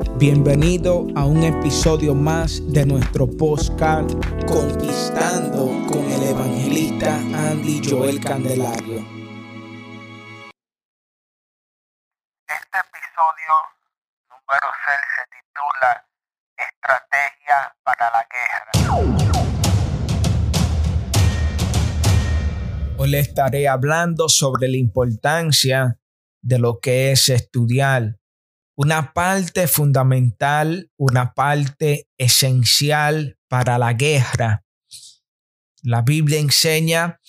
Bienvenido a un episodio más de nuestro podcast Conquistando con el evangelista Andy Joel Candelario. Este episodio número 6 se titula Estrategia para la guerra. Hoy le estaré hablando sobre la importancia de lo que es estudiar una parte fundamental, una parte esencial para la guerra. La Biblia enseña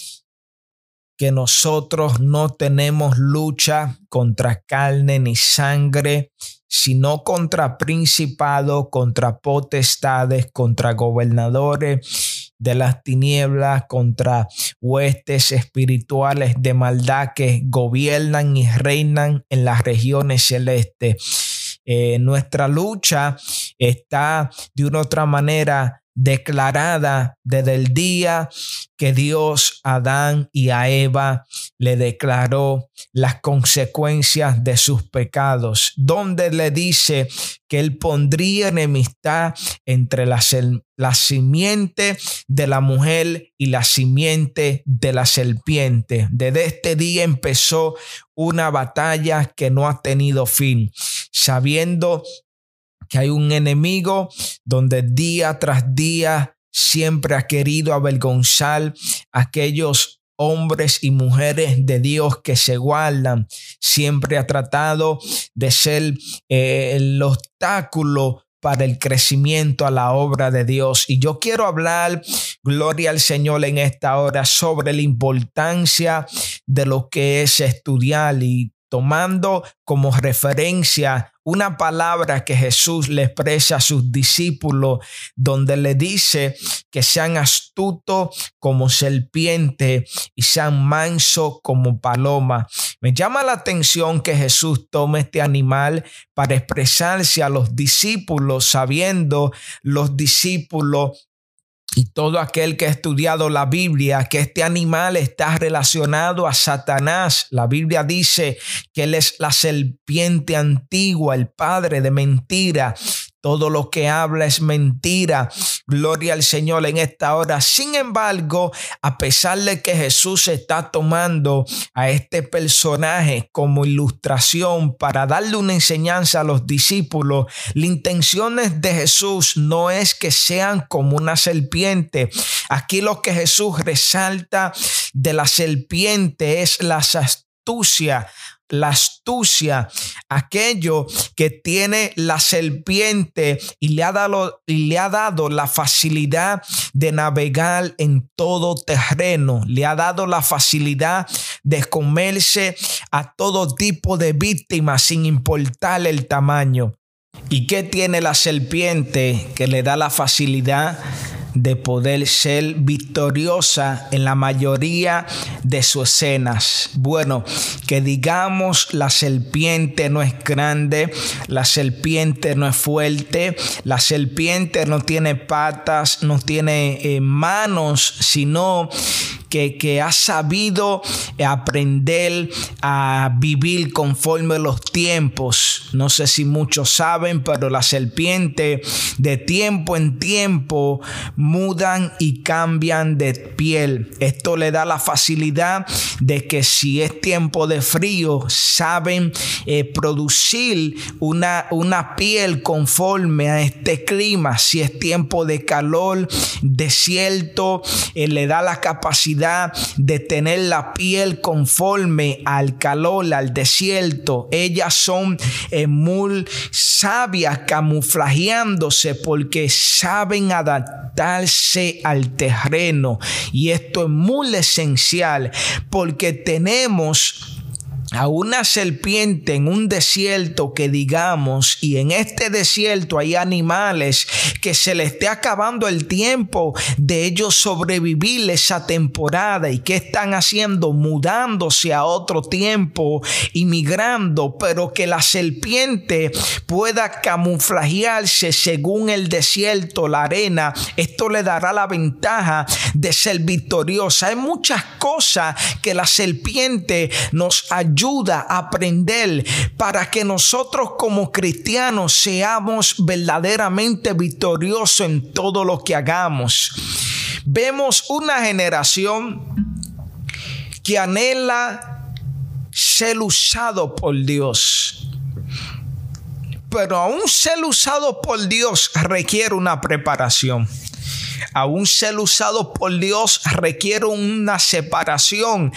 que nosotros no tenemos lucha contra carne ni sangre, sino contra principados, contra potestades, contra gobernadores de las tinieblas, contra huestes espirituales de maldad que gobiernan y reinan en las regiones celestes. Eh, nuestra lucha está de una otra manera declarada desde el día que Dios a Adán y a Eva le declaró las consecuencias de sus pecados, donde le dice que él pondría enemistad entre la, la simiente de la mujer y la simiente de la serpiente. Desde este día empezó una batalla que no ha tenido fin, sabiendo que hay un enemigo donde día tras día siempre ha querido avergonzar a aquellos hombres y mujeres de Dios que se guardan. Siempre ha tratado de ser eh, el obstáculo para el crecimiento a la obra de Dios. Y yo quiero hablar, gloria al Señor, en esta hora sobre la importancia de lo que es estudiar y tomando como referencia una palabra que Jesús le expresa a sus discípulos, donde le dice que sean astutos como serpiente y sean manso como paloma. Me llama la atención que Jesús tome este animal para expresarse a los discípulos, sabiendo los discípulos y todo aquel que ha estudiado la Biblia, que este animal está relacionado a Satanás. La Biblia dice que él es la serpiente antigua, el padre de mentira. Todo lo que habla es mentira. Gloria al Señor en esta hora. Sin embargo, a pesar de que Jesús está tomando a este personaje como ilustración para darle una enseñanza a los discípulos, la intención de Jesús no es que sean como una serpiente. Aquí lo que Jesús resalta de la serpiente es la astucia la astucia, aquello que tiene la serpiente y le ha dado, y le ha dado la facilidad de navegar en todo terreno, le ha dado la facilidad de comerse a todo tipo de víctimas sin importar el tamaño. ¿Y qué tiene la serpiente que le da la facilidad? De poder ser victoriosa en la mayoría de sus escenas. Bueno, que digamos la serpiente no es grande, la serpiente no es fuerte, la serpiente no tiene patas, no tiene eh, manos, sino que, ha sabido aprender a vivir conforme los tiempos. No sé si muchos saben, pero la serpiente de tiempo en tiempo mudan y cambian de piel. Esto le da la facilidad de que si es tiempo de frío, saben eh, producir una, una piel conforme a este clima. Si es tiempo de calor, desierto, eh, le da la capacidad de tener la piel conforme al calor, al desierto. Ellas son eh, muy sabias camuflajeándose porque saben adaptarse al terreno. Y esto es muy esencial porque tenemos a una serpiente en un desierto que digamos, y en este desierto hay animales que se le esté acabando el tiempo de ellos sobrevivir esa temporada y que están haciendo mudándose a otro tiempo, inmigrando, pero que la serpiente pueda camuflajearse según el desierto, la arena, esto le dará la ventaja de ser victoriosa. Hay muchas cosas que la serpiente nos ayuda ayuda a aprender para que nosotros como cristianos seamos verdaderamente victoriosos en todo lo que hagamos. Vemos una generación que anhela ser usado por Dios. Pero aún ser usado por Dios requiere una preparación un ser usado por Dios requiere una separación,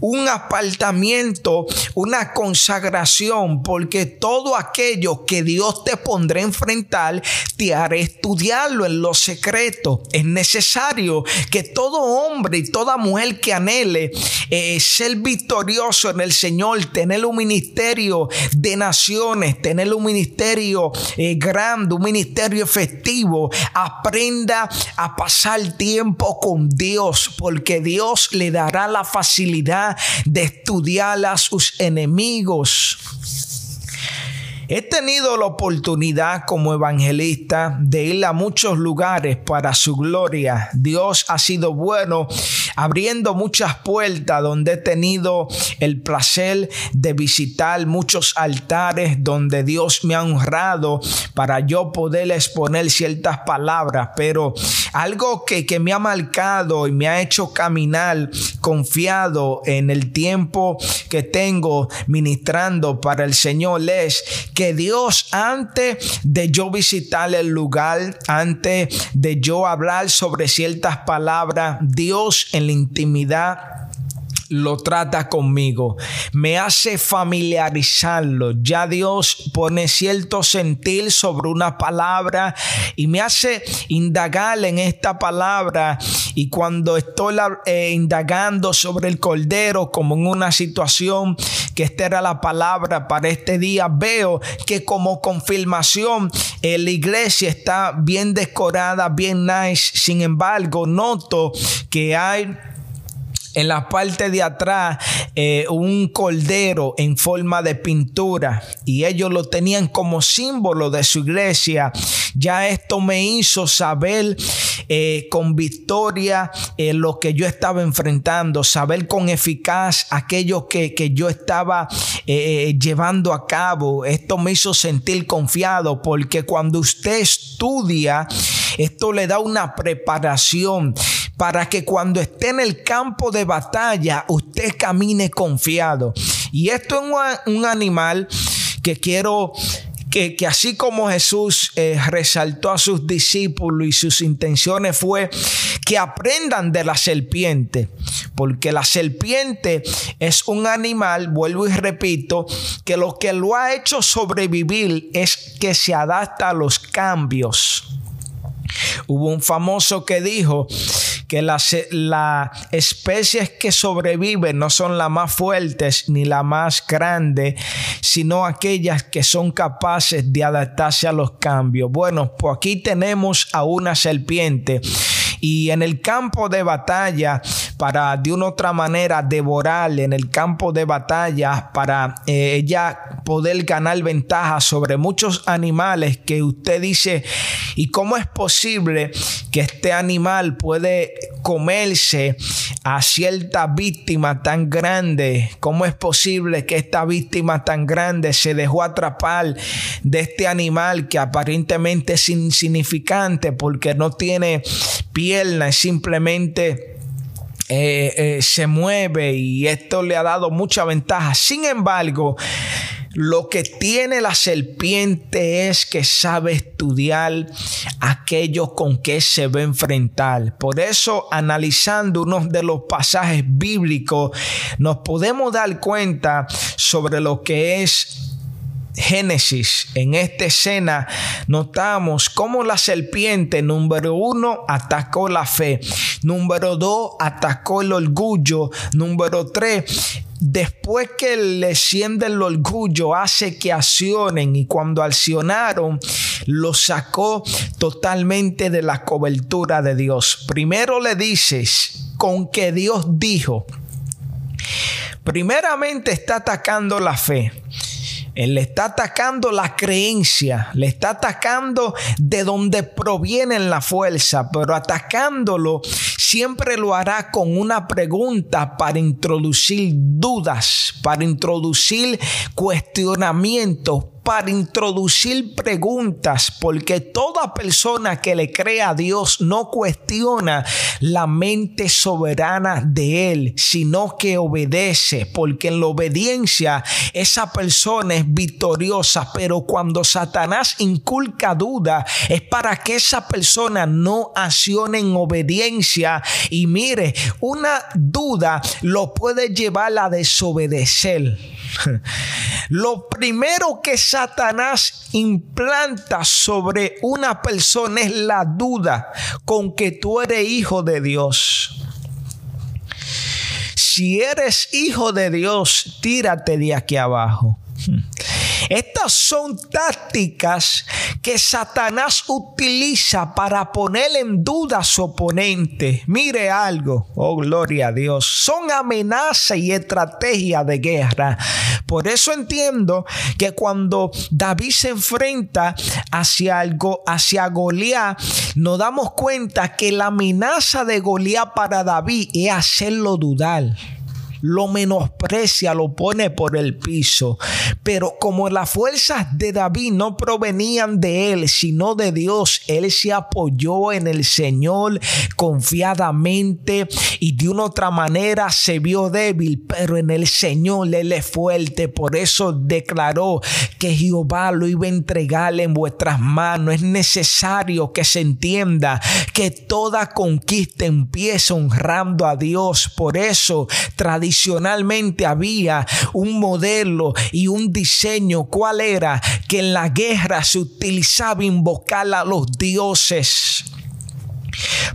un apartamiento, una consagración, porque todo aquello que Dios te pondrá a enfrentar, te haré estudiarlo en lo secreto. Es necesario que todo hombre y toda mujer que anhele eh, ser victorioso en el Señor, tener un ministerio de naciones, tener un ministerio eh, grande, un ministerio efectivo, aprenda a pasar tiempo con Dios, porque Dios le dará la facilidad de estudiar a sus enemigos. He tenido la oportunidad como evangelista de ir a muchos lugares para su gloria. Dios ha sido bueno abriendo muchas puertas donde he tenido el placer de visitar muchos altares donde Dios me ha honrado para yo poder exponer ciertas palabras. Pero algo que, que me ha marcado y me ha hecho caminar confiado en el tiempo que tengo ministrando para el Señor es que Dios antes de yo visitar el lugar, antes de yo hablar sobre ciertas palabras, Dios en la intimidad lo trata conmigo, me hace familiarizarlo. Ya Dios pone cierto sentir sobre una palabra y me hace indagar en esta palabra. Y cuando estoy eh, indagando sobre el cordero, como en una situación que esta era la palabra para este día, veo que como confirmación eh, la iglesia está bien decorada, bien nice. Sin embargo, noto que hay en la parte de atrás eh, un cordero en forma de pintura y ellos lo tenían como símbolo de su iglesia. Ya esto me hizo saber eh, con victoria eh, lo que yo estaba enfrentando, saber con eficaz aquello que, que yo estaba llevando a cabo. Esto me hizo sentir confiado porque cuando usted estudia, esto le da una preparación para que cuando esté en el campo de batalla usted camine confiado. Y esto es un, animal que quiero que, así como Jesús eh, resaltó a sus discípulos y sus intenciones fue que aprendan de la serpiente, porque la serpiente es un animal, vuelvo y repito, que lo que lo ha hecho sobrevivir es que se adapta a los cambios. Hubo un famoso que dijo que las, especies que sobreviven no son las más fuertes ni las más grandes, sino aquellas que son capaces de adaptarse a los cambios. Bueno, pues aquí tenemos a una serpiente y en el campo de batalla para de una otra manera devorarle en el campo de batalla para eh, ella poder ganar ventaja sobre muchos animales que usted dice y cómo es posible que este animal puede comerse a cierta víctima tan grande cómo es posible que esta víctima tan grande se dejó atrapar de este animal que aparentemente es insignificante porque no tiene pierna es simplemente eh, eh, se mueve y esto le ha dado mucha ventaja. Sin embargo, lo que tiene la serpiente es que sabe estudiar aquello con que se va a enfrentar. Por eso, analizando uno de los pasajes bíblicos, nos podemos dar cuenta sobre lo que es Génesis, en esta escena, notamos cómo la serpiente, número uno, atacó la fe. Número dos, atacó el orgullo. Número tres, después que le siente el orgullo, hace que accionen y cuando accionaron, lo sacó totalmente de la cobertura de Dios. Primero le dices con que Dios dijo. Primeramente está atacando la fe. Él le está atacando la creencia, le está atacando de donde proviene la fuerza, pero atacándolo siempre lo hará con una pregunta para introducir dudas, para introducir cuestionamientos, para introducir preguntas, porque toda persona que le crea a Dios no cuestiona la mente soberana de Él, sino que obedece, porque en la obediencia esa persona es victoriosa, pero cuando Satanás inculca duda es para que esa persona no accione en obediencia y mire, una duda lo puede llevar a desobedecer. Lo primero que Satanás implanta sobre una persona es la duda con que tú eres hijo de Dios. Si eres hijo de Dios, tírate de aquí abajo. Estas son tácticas que Satanás utiliza para poner en duda a su oponente. Mire algo, oh gloria a Dios, son amenazas y estrategias de guerra. Por eso entiendo que cuando David se enfrenta hacia algo, hacia Goliat, nos damos cuenta que la amenaza de Goliat para David es hacerlo dudar lo menosprecia, lo pone por el piso. Pero como las fuerzas de David no provenían de él, sino de Dios, él se apoyó en el Señor confiadamente y de una otra manera se vio débil, pero en el Señor él es fuerte. Por eso declaró que Jehová lo iba a entregar en vuestras manos. Es necesario que se entienda que toda conquista empieza honrando a Dios. Por eso, tradición tradicionalmente había un modelo y un diseño. ¿Cuál era? Que en la guerra se utilizaba invocar a los dioses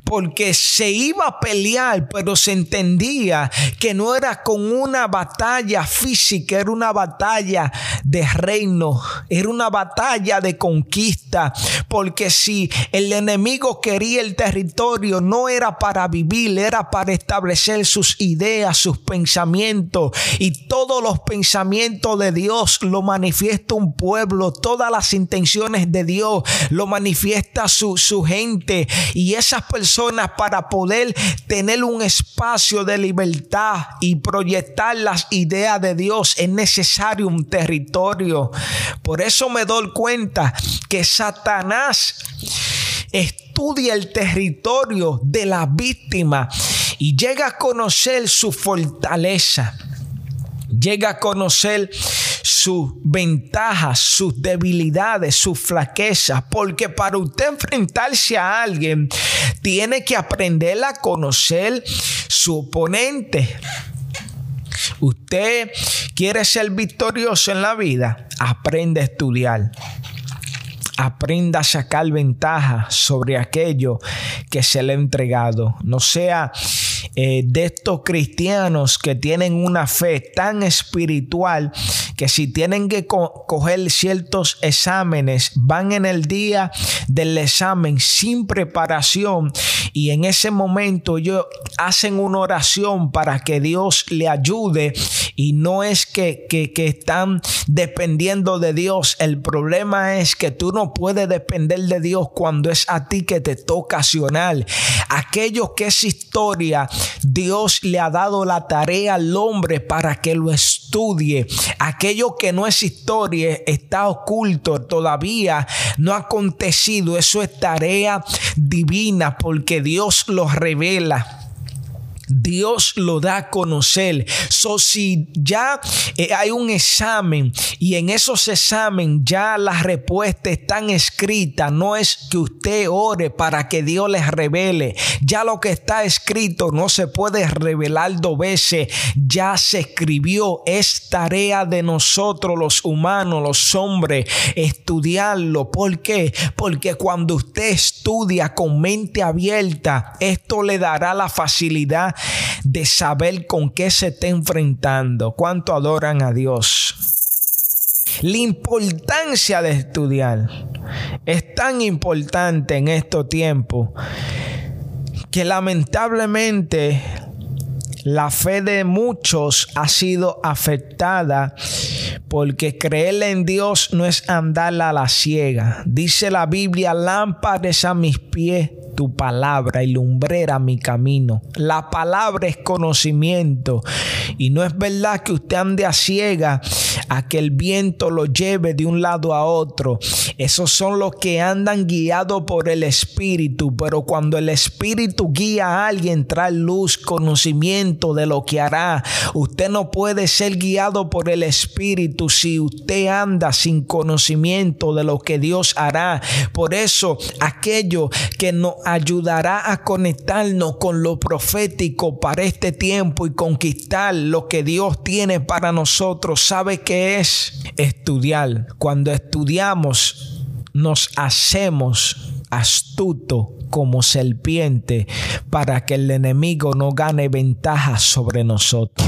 porque se iba a pelear, pero se entendía que no era con una batalla física, era una batalla de reino, era una batalla de conquista, porque si el enemigo quería el territorio, no era para vivir, era para establecer sus ideas, sus pensamientos, y todos los pensamientos de Dios lo manifiesta un pueblo, todas las intenciones de Dios lo manifiesta su, su gente, y esas para poder tener un espacio de libertad y proyectar las ideas de Dios es necesario un territorio. Por eso me doy cuenta que Satanás estudia el territorio de la víctima y llega a conocer su fortaleza. Llega a conocer sus ventajas, sus debilidades, sus flaquezas, porque para usted enfrentarse a alguien, tiene que aprender a conocer su oponente. Usted quiere ser victorioso en la vida, aprende a estudiar. Aprenda a sacar ventaja sobre aquello que se le ha entregado. No sea eh, de estos cristianos que tienen una fe tan espiritual que si tienen que coger ciertos exámenes, van en el día del examen sin preparación y en ese momento ellos hacen una oración para que Dios le ayude y no es que, que, que están dependiendo de Dios. El problema es que tú no puedes depender de Dios cuando es a ti que te toca accionar. Aquello que es historia, Dios le ha dado la tarea al hombre para que lo estudie. Aquello que no es historia está oculto, todavía no ha acontecido. Eso es tarea divina porque Dios lo revela. Dios lo da a conocer. So, si ya eh, hay un examen y en esos exámenes ya las respuestas están escritas, no es que usted ore para que Dios les revele. Ya lo que está escrito no se puede revelar dos veces. Ya se escribió. Es tarea de nosotros los humanos, los hombres, estudiarlo. ¿Por qué? Porque cuando usted estudia con mente abierta, esto le dará la facilidad de saber con qué se está enfrentando, cuánto adoran a Dios. La importancia de estudiar es tan importante en estos tiempos que lamentablemente la fe de muchos ha sido afectada porque creer en Dios no es andar a la ciega. Dice la Biblia, lámparas a mis pies tu palabra y lumbrera mi camino. La palabra es conocimiento y no es verdad que usted ande a ciega a que el viento lo lleve de un lado a otro. Esos son los que andan guiados por el Espíritu, pero cuando el Espíritu guía a alguien, trae luz, conocimiento de lo que hará. Usted no puede ser guiado por el Espíritu si usted anda sin conocimiento de lo que Dios hará. Por eso, aquello que nos ayudará a conectarnos con lo profético para este tiempo y conquistar lo que Dios tiene para nosotros, sabe que es estudiar. Cuando estudiamos, nos hacemos astuto como serpiente para que el enemigo no gane ventaja sobre nosotros.